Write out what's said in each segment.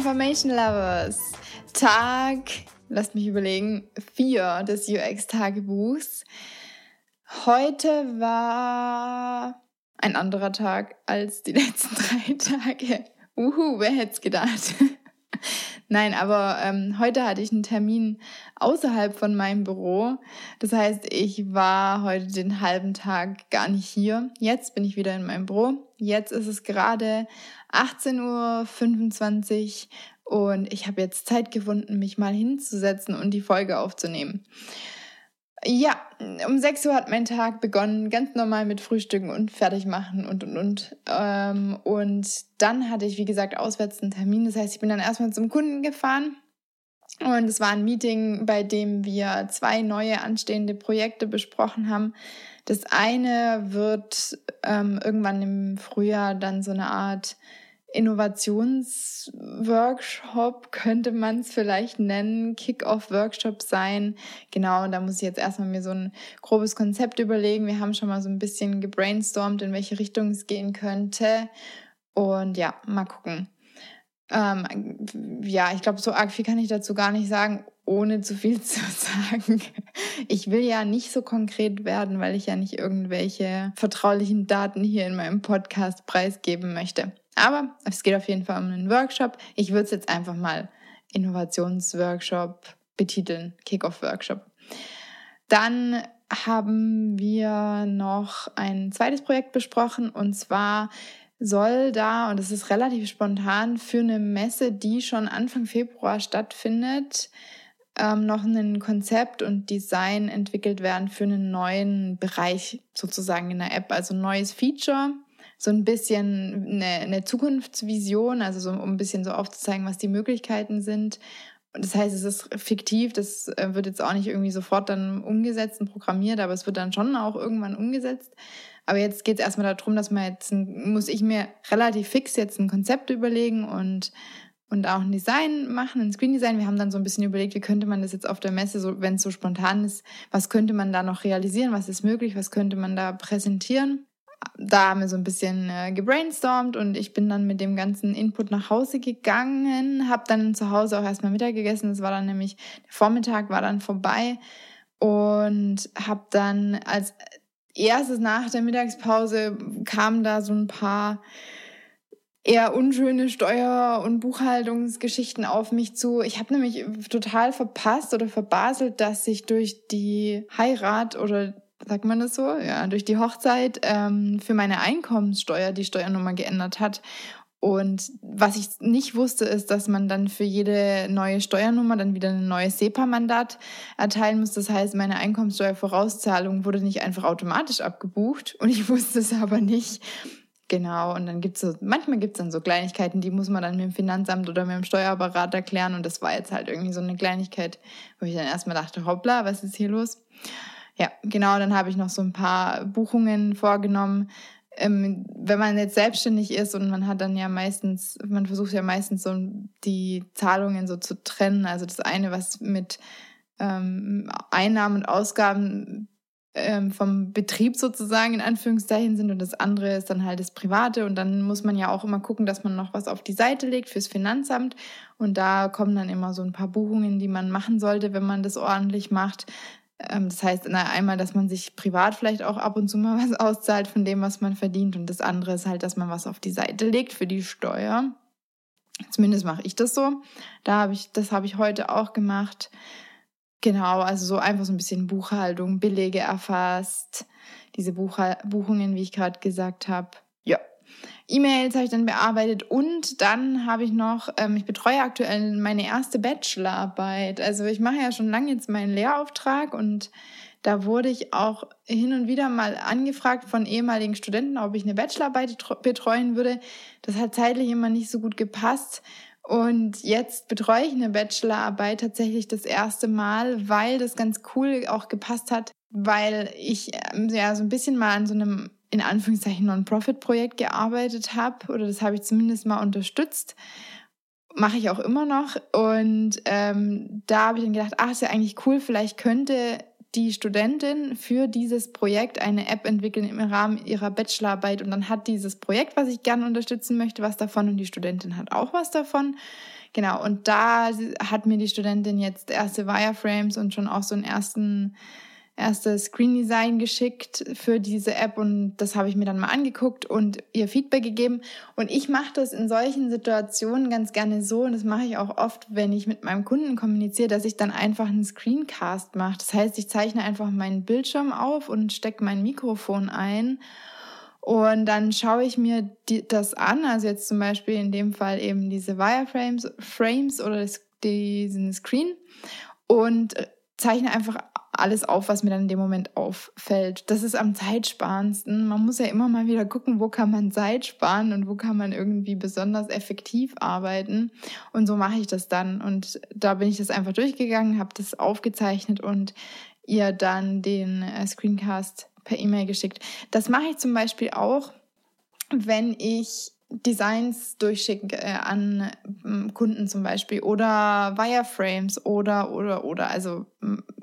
Information Lovers. Tag, lasst mich überlegen, vier des UX-Tagebuchs. Heute war ein anderer Tag als die letzten drei Tage. Uhu, wer hätte es gedacht? Nein, aber ähm, heute hatte ich einen Termin außerhalb von meinem Büro. Das heißt, ich war heute den halben Tag gar nicht hier. Jetzt bin ich wieder in meinem Büro. Jetzt ist es gerade 18.25 Uhr und ich habe jetzt Zeit gefunden, mich mal hinzusetzen und die Folge aufzunehmen. Ja, um 6 Uhr hat mein Tag begonnen, ganz normal mit Frühstücken und fertig machen und und und. Ähm, und dann hatte ich, wie gesagt, auswärts einen Termin. Das heißt, ich bin dann erstmal zum Kunden gefahren. Und es war ein Meeting, bei dem wir zwei neue anstehende Projekte besprochen haben. Das eine wird ähm, irgendwann im Frühjahr dann so eine Art Innovationsworkshop könnte man es vielleicht nennen, Kick-off-Workshop sein. Genau, da muss ich jetzt erstmal mir so ein grobes Konzept überlegen. Wir haben schon mal so ein bisschen gebrainstormt, in welche Richtung es gehen könnte. Und ja, mal gucken. Ähm, ja, ich glaube, so arg viel kann ich dazu gar nicht sagen, ohne zu viel zu sagen. Ich will ja nicht so konkret werden, weil ich ja nicht irgendwelche vertraulichen Daten hier in meinem Podcast preisgeben möchte. Aber es geht auf jeden Fall um einen Workshop. Ich würde es jetzt einfach mal Innovationsworkshop betiteln, Kickoff-Workshop. Dann haben wir noch ein zweites Projekt besprochen und zwar soll da, und das ist relativ spontan, für eine Messe, die schon Anfang Februar stattfindet, ähm, noch ein Konzept und Design entwickelt werden für einen neuen Bereich sozusagen in der App, also ein neues Feature so ein bisschen eine, eine Zukunftsvision, also so, um ein bisschen so aufzuzeigen, was die Möglichkeiten sind. Und das heißt, es ist fiktiv, das äh, wird jetzt auch nicht irgendwie sofort dann umgesetzt und programmiert, aber es wird dann schon auch irgendwann umgesetzt. Aber jetzt geht es erstmal darum, dass man jetzt, muss ich mir relativ fix jetzt ein Konzept überlegen und, und auch ein Design machen, ein Screen Design. Wir haben dann so ein bisschen überlegt, wie könnte man das jetzt auf der Messe, so, wenn es so spontan ist, was könnte man da noch realisieren, was ist möglich, was könnte man da präsentieren da haben wir so ein bisschen äh, gebrainstormt und ich bin dann mit dem ganzen Input nach Hause gegangen, habe dann zu Hause auch erstmal Mittag gegessen. Das war dann nämlich, der Vormittag war dann vorbei und habe dann als erstes nach der Mittagspause kamen da so ein paar eher unschöne Steuer- und Buchhaltungsgeschichten auf mich zu. Ich habe nämlich total verpasst oder verbaselt, dass sich durch die Heirat oder sagt man das so, ja, durch die Hochzeit ähm, für meine Einkommenssteuer die Steuernummer geändert hat. Und was ich nicht wusste, ist, dass man dann für jede neue Steuernummer dann wieder ein neues SEPA-Mandat erteilen muss. Das heißt, meine Einkommenssteuervorauszahlung wurde nicht einfach automatisch abgebucht und ich wusste es aber nicht. Genau, und dann gibt's so, manchmal gibt's dann so Kleinigkeiten, die muss man dann mit dem Finanzamt oder mit dem Steuerberater klären. Und das war jetzt halt irgendwie so eine Kleinigkeit, wo ich dann erstmal dachte, hoppla, was ist hier los? Ja, genau, dann habe ich noch so ein paar Buchungen vorgenommen. Ähm, wenn man jetzt selbstständig ist und man hat dann ja meistens, man versucht ja meistens so die Zahlungen so zu trennen. Also das eine, was mit ähm, Einnahmen und Ausgaben ähm, vom Betrieb sozusagen in Anführungszeichen sind und das andere ist dann halt das Private und dann muss man ja auch immer gucken, dass man noch was auf die Seite legt fürs Finanzamt und da kommen dann immer so ein paar Buchungen, die man machen sollte, wenn man das ordentlich macht. Ähm, das heißt na, einmal, dass man sich privat vielleicht auch ab und zu mal was auszahlt von dem, was man verdient. Und das andere ist halt, dass man was auf die Seite legt für die Steuer. Zumindest mache ich das so. Da habe ich, das habe ich heute auch gemacht. Genau, also so einfach so ein bisschen Buchhaltung, Belege erfasst, diese Buchhal Buchungen, wie ich gerade gesagt habe. E-Mails habe ich dann bearbeitet und dann habe ich noch, ähm, ich betreue aktuell meine erste Bachelorarbeit. Also ich mache ja schon lange jetzt meinen Lehrauftrag und da wurde ich auch hin und wieder mal angefragt von ehemaligen Studenten, ob ich eine Bachelorarbeit betreuen würde. Das hat zeitlich immer nicht so gut gepasst. Und jetzt betreue ich eine Bachelorarbeit tatsächlich das erste Mal, weil das ganz cool auch gepasst hat, weil ich ähm, ja so ein bisschen mal an so einem in Anführungszeichen Non-Profit-Projekt gearbeitet habe oder das habe ich zumindest mal unterstützt. Mache ich auch immer noch. Und ähm, da habe ich dann gedacht, ach, ist ja eigentlich cool, vielleicht könnte die Studentin für dieses Projekt eine App entwickeln im Rahmen ihrer Bachelorarbeit und dann hat dieses Projekt, was ich gerne unterstützen möchte, was davon und die Studentin hat auch was davon. Genau, und da hat mir die Studentin jetzt erste Wireframes und schon auch so einen ersten erstes Screen Design geschickt für diese App und das habe ich mir dann mal angeguckt und ihr Feedback gegeben. Und ich mache das in solchen Situationen ganz gerne so und das mache ich auch oft, wenn ich mit meinem Kunden kommuniziere, dass ich dann einfach einen Screencast mache. Das heißt, ich zeichne einfach meinen Bildschirm auf und stecke mein Mikrofon ein. Und dann schaue ich mir die, das an, also jetzt zum Beispiel in dem Fall eben diese Wireframes Frames oder das, diesen Screen und zeichne einfach alles auf, was mir dann in dem Moment auffällt. Das ist am zeitsparendsten. Man muss ja immer mal wieder gucken, wo kann man Zeit sparen und wo kann man irgendwie besonders effektiv arbeiten. Und so mache ich das dann. Und da bin ich das einfach durchgegangen, habe das aufgezeichnet und ihr dann den äh, Screencast per E-Mail geschickt. Das mache ich zum Beispiel auch, wenn ich Designs durchschicken äh, an äh, Kunden zum Beispiel oder Wireframes oder oder oder also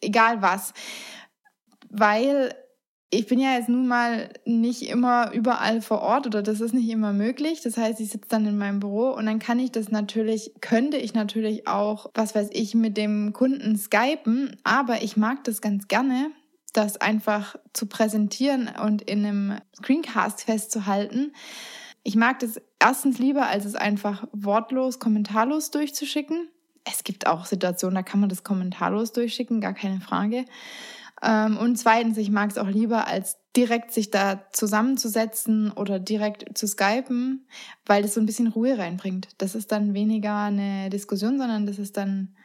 egal was, weil ich bin ja jetzt nun mal nicht immer überall vor Ort oder das ist nicht immer möglich. Das heißt, ich sitze dann in meinem Büro und dann kann ich das natürlich, könnte ich natürlich auch, was weiß ich, mit dem Kunden skypen, aber ich mag das ganz gerne, das einfach zu präsentieren und in einem Screencast festzuhalten, ich mag das erstens lieber, als es einfach wortlos, kommentarlos durchzuschicken. Es gibt auch Situationen, da kann man das kommentarlos durchschicken, gar keine Frage. Ähm, und zweitens, ich mag es auch lieber, als direkt sich da zusammenzusetzen oder direkt zu skypen, weil das so ein bisschen Ruhe reinbringt. Das ist dann weniger eine Diskussion, sondern das ist dann,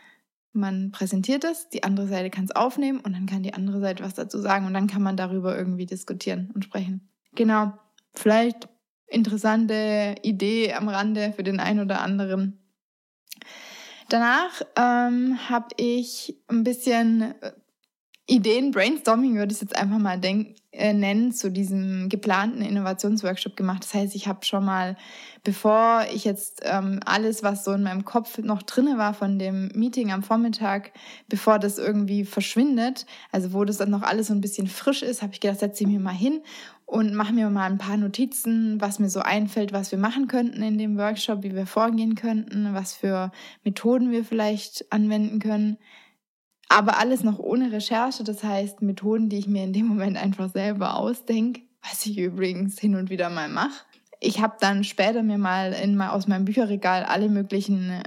man präsentiert es, die andere Seite kann es aufnehmen und dann kann die andere Seite was dazu sagen und dann kann man darüber irgendwie diskutieren und sprechen. Genau. Vielleicht interessante Idee am Rande für den einen oder anderen. Danach ähm, habe ich ein bisschen äh, Ideen, Brainstorming würde ich jetzt einfach mal denk, äh, nennen, zu diesem geplanten Innovationsworkshop gemacht. Das heißt, ich habe schon mal, bevor ich jetzt ähm, alles, was so in meinem Kopf noch drinne war von dem Meeting am Vormittag, bevor das irgendwie verschwindet, also wo das dann noch alles so ein bisschen frisch ist, habe ich gedacht, setze ich mir mal hin und mache mir mal ein paar Notizen, was mir so einfällt, was wir machen könnten in dem Workshop, wie wir vorgehen könnten, was für Methoden wir vielleicht anwenden können. Aber alles noch ohne Recherche, das heißt Methoden, die ich mir in dem Moment einfach selber ausdenke, was ich übrigens hin und wieder mal mache. Ich habe dann später mir mal in, aus meinem Bücherregal alle möglichen äh,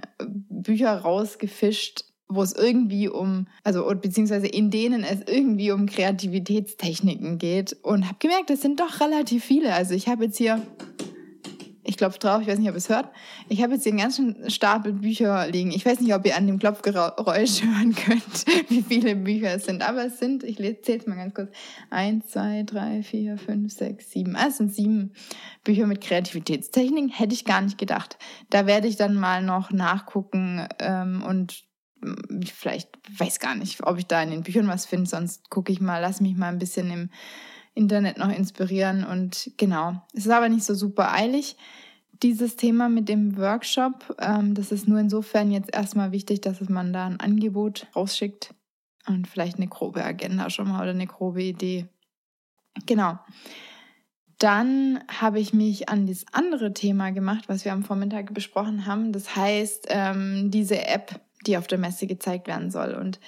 Bücher rausgefischt, wo es irgendwie um, also beziehungsweise in denen es irgendwie um Kreativitätstechniken geht und habe gemerkt, es sind doch relativ viele. Also ich habe jetzt hier, ich klopfe drauf, ich weiß nicht, ob es hört, ich habe jetzt hier einen ganzen Stapel Bücher liegen. Ich weiß nicht, ob ihr an dem Klopfgeräusch hören könnt, wie viele Bücher es sind, aber es sind, ich zähle es mal ganz kurz, eins, zwei, drei, vier, fünf, sechs, sieben. Ah, es sind sieben Bücher mit Kreativitätstechniken, hätte ich gar nicht gedacht. Da werde ich dann mal noch nachgucken ähm, und vielleicht weiß gar nicht, ob ich da in den Büchern was finde, sonst gucke ich mal, lass mich mal ein bisschen im Internet noch inspirieren und genau. Es ist aber nicht so super eilig. Dieses Thema mit dem Workshop, ähm, das ist nur insofern jetzt erstmal wichtig, dass man da ein Angebot rausschickt und vielleicht eine grobe Agenda schon mal oder eine grobe Idee. Genau. Dann habe ich mich an das andere Thema gemacht, was wir am Vormittag besprochen haben. Das heißt, ähm, diese App, die auf der Messe gezeigt werden soll. Und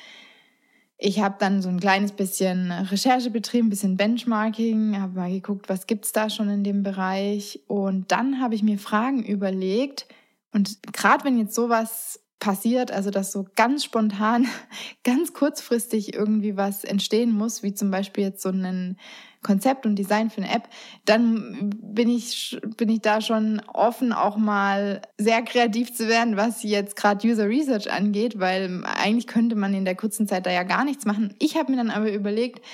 ich habe dann so ein kleines bisschen Recherche betrieben, ein bisschen Benchmarking, habe mal geguckt, was gibt es da schon in dem Bereich. Und dann habe ich mir Fragen überlegt. Und gerade wenn jetzt sowas passiert, also dass so ganz spontan, ganz kurzfristig irgendwie was entstehen muss, wie zum Beispiel jetzt so ein Konzept und Design für eine App, dann bin ich, bin ich da schon offen, auch mal sehr kreativ zu werden, was jetzt gerade User Research angeht, weil eigentlich könnte man in der kurzen Zeit da ja gar nichts machen. Ich habe mir dann aber überlegt,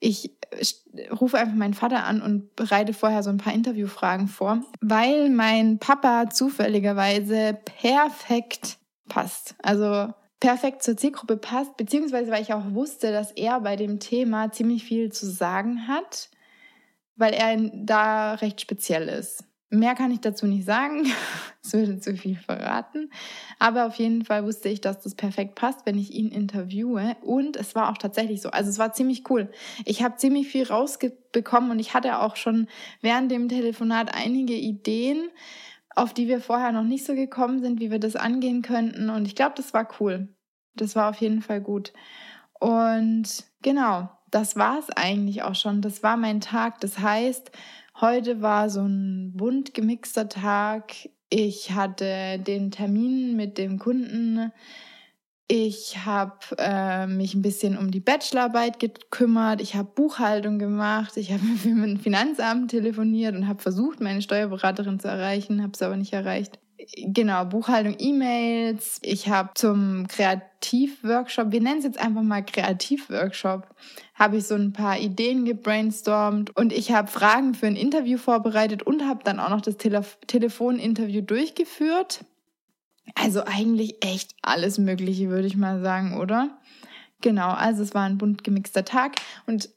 ich rufe einfach meinen Vater an und bereite vorher so ein paar Interviewfragen vor, weil mein Papa zufälligerweise perfekt passt. Also perfekt zur Zielgruppe passt, beziehungsweise weil ich auch wusste, dass er bei dem Thema ziemlich viel zu sagen hat, weil er da recht speziell ist Mehr kann ich dazu nicht sagen. Es würde zu viel verraten. Aber auf jeden Fall wusste ich, dass das perfekt passt, wenn ich ihn interviewe. Und es war auch tatsächlich so. Also es war ziemlich cool. Ich habe ziemlich viel rausbekommen und ich hatte auch schon während dem Telefonat einige Ideen, auf die wir vorher noch nicht so gekommen sind, wie wir das angehen könnten. Und ich glaube, das war cool. Das war auf jeden Fall gut. Und genau, das war es eigentlich auch schon. Das war mein Tag. Das heißt, Heute war so ein bunt gemixter Tag. Ich hatte den Termin mit dem Kunden. Ich habe äh, mich ein bisschen um die Bachelorarbeit gekümmert. Ich habe Buchhaltung gemacht. Ich habe mit dem Finanzamt telefoniert und habe versucht, meine Steuerberaterin zu erreichen, habe es aber nicht erreicht. Genau, Buchhaltung, E-Mails. Ich habe zum Kreativworkshop, wir nennen es jetzt einfach mal Kreativworkshop, habe ich so ein paar Ideen gebrainstormt und ich habe Fragen für ein Interview vorbereitet und habe dann auch noch das Tele Telefoninterview durchgeführt. Also eigentlich echt alles Mögliche, würde ich mal sagen, oder? Genau, also es war ein bunt gemixter Tag und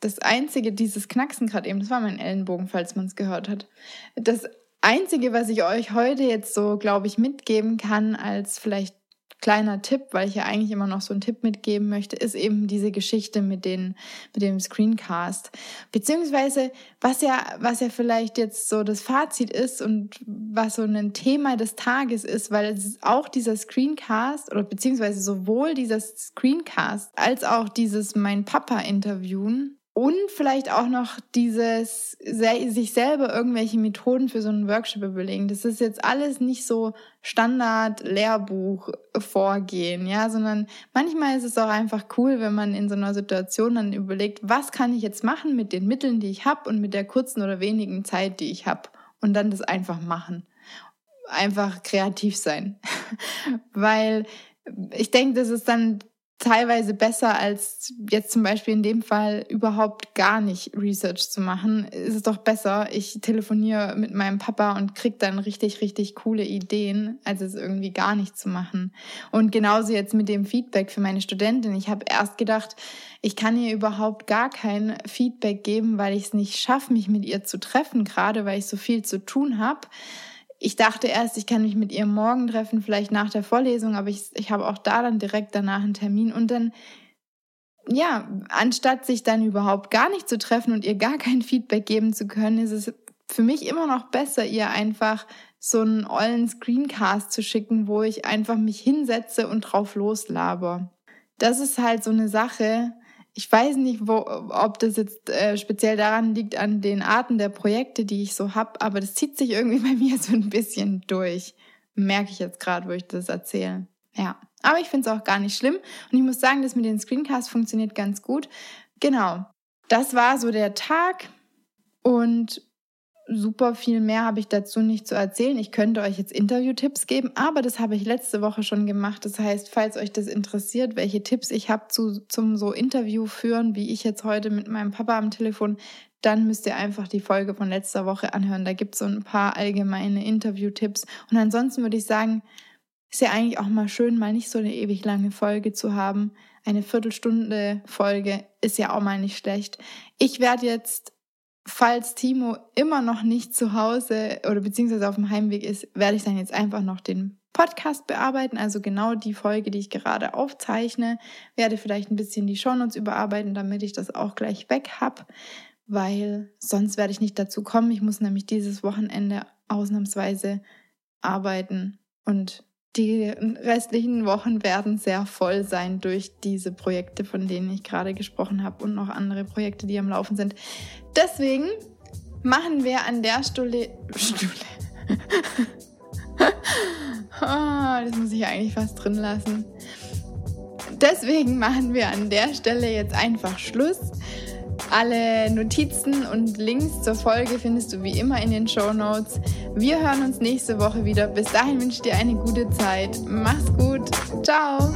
das einzige, dieses Knacksen gerade eben, das war mein Ellenbogen, falls man es gehört hat. Das Einzige, was ich euch heute jetzt so, glaube ich, mitgeben kann als vielleicht kleiner Tipp, weil ich ja eigentlich immer noch so einen Tipp mitgeben möchte, ist eben diese Geschichte mit den, mit dem Screencast. Beziehungsweise, was ja, was ja vielleicht jetzt so das Fazit ist und was so ein Thema des Tages ist, weil es ist auch dieser Screencast oder beziehungsweise sowohl dieser Screencast als auch dieses Mein Papa interviewen und vielleicht auch noch dieses, sich selber irgendwelche Methoden für so einen Workshop überlegen. Das ist jetzt alles nicht so Standard-Lehrbuch-Vorgehen, ja, sondern manchmal ist es auch einfach cool, wenn man in so einer Situation dann überlegt, was kann ich jetzt machen mit den Mitteln, die ich habe und mit der kurzen oder wenigen Zeit, die ich habe. Und dann das einfach machen. Einfach kreativ sein. Weil ich denke, das ist dann teilweise besser als jetzt zum Beispiel in dem Fall überhaupt gar nicht Research zu machen. Ist es doch besser, ich telefoniere mit meinem Papa und krieg dann richtig, richtig coole Ideen, als es irgendwie gar nicht zu machen. Und genauso jetzt mit dem Feedback für meine Studentin. Ich habe erst gedacht, ich kann ihr überhaupt gar kein Feedback geben, weil ich es nicht schaffe, mich mit ihr zu treffen, gerade weil ich so viel zu tun habe ich dachte erst, ich kann mich mit ihr morgen treffen, vielleicht nach der Vorlesung, aber ich, ich habe auch da dann direkt danach einen Termin und dann, ja, anstatt sich dann überhaupt gar nicht zu treffen und ihr gar kein Feedback geben zu können, ist es für mich immer noch besser, ihr einfach so einen ollen Screencast zu schicken, wo ich einfach mich hinsetze und drauf loslaber. Das ist halt so eine Sache, ich weiß nicht, wo, ob das jetzt äh, speziell daran liegt, an den Arten der Projekte, die ich so hab, aber das zieht sich irgendwie bei mir so ein bisschen durch. Merke ich jetzt gerade, wo ich das erzähle. Ja, aber ich finde es auch gar nicht schlimm. Und ich muss sagen, das mit den Screencasts funktioniert ganz gut. Genau, das war so der Tag. Und super viel mehr habe ich dazu nicht zu erzählen. Ich könnte euch jetzt Interview-Tipps geben, aber das habe ich letzte Woche schon gemacht. Das heißt, falls euch das interessiert, welche Tipps ich habe zu, zum so Interview führen, wie ich jetzt heute mit meinem Papa am Telefon, dann müsst ihr einfach die Folge von letzter Woche anhören. Da gibt es so ein paar allgemeine Interview-Tipps. Und ansonsten würde ich sagen, ist ja eigentlich auch mal schön, mal nicht so eine ewig lange Folge zu haben. Eine Viertelstunde Folge ist ja auch mal nicht schlecht. Ich werde jetzt falls Timo immer noch nicht zu Hause oder beziehungsweise auf dem Heimweg ist, werde ich dann jetzt einfach noch den Podcast bearbeiten, also genau die Folge, die ich gerade aufzeichne, werde vielleicht ein bisschen die Shownotes überarbeiten, damit ich das auch gleich weg habe, weil sonst werde ich nicht dazu kommen. Ich muss nämlich dieses Wochenende ausnahmsweise arbeiten und die restlichen Wochen werden sehr voll sein durch diese Projekte, von denen ich gerade gesprochen habe und noch andere Projekte, die am Laufen sind. Deswegen machen wir an der Stelle. Stule. oh, das muss ich eigentlich fast drin lassen. Deswegen machen wir an der Stelle jetzt einfach Schluss. Alle Notizen und Links zur Folge findest du wie immer in den Show Notes. Wir hören uns nächste Woche wieder. Bis dahin wünsche ich dir eine gute Zeit. Mach's gut. Ciao.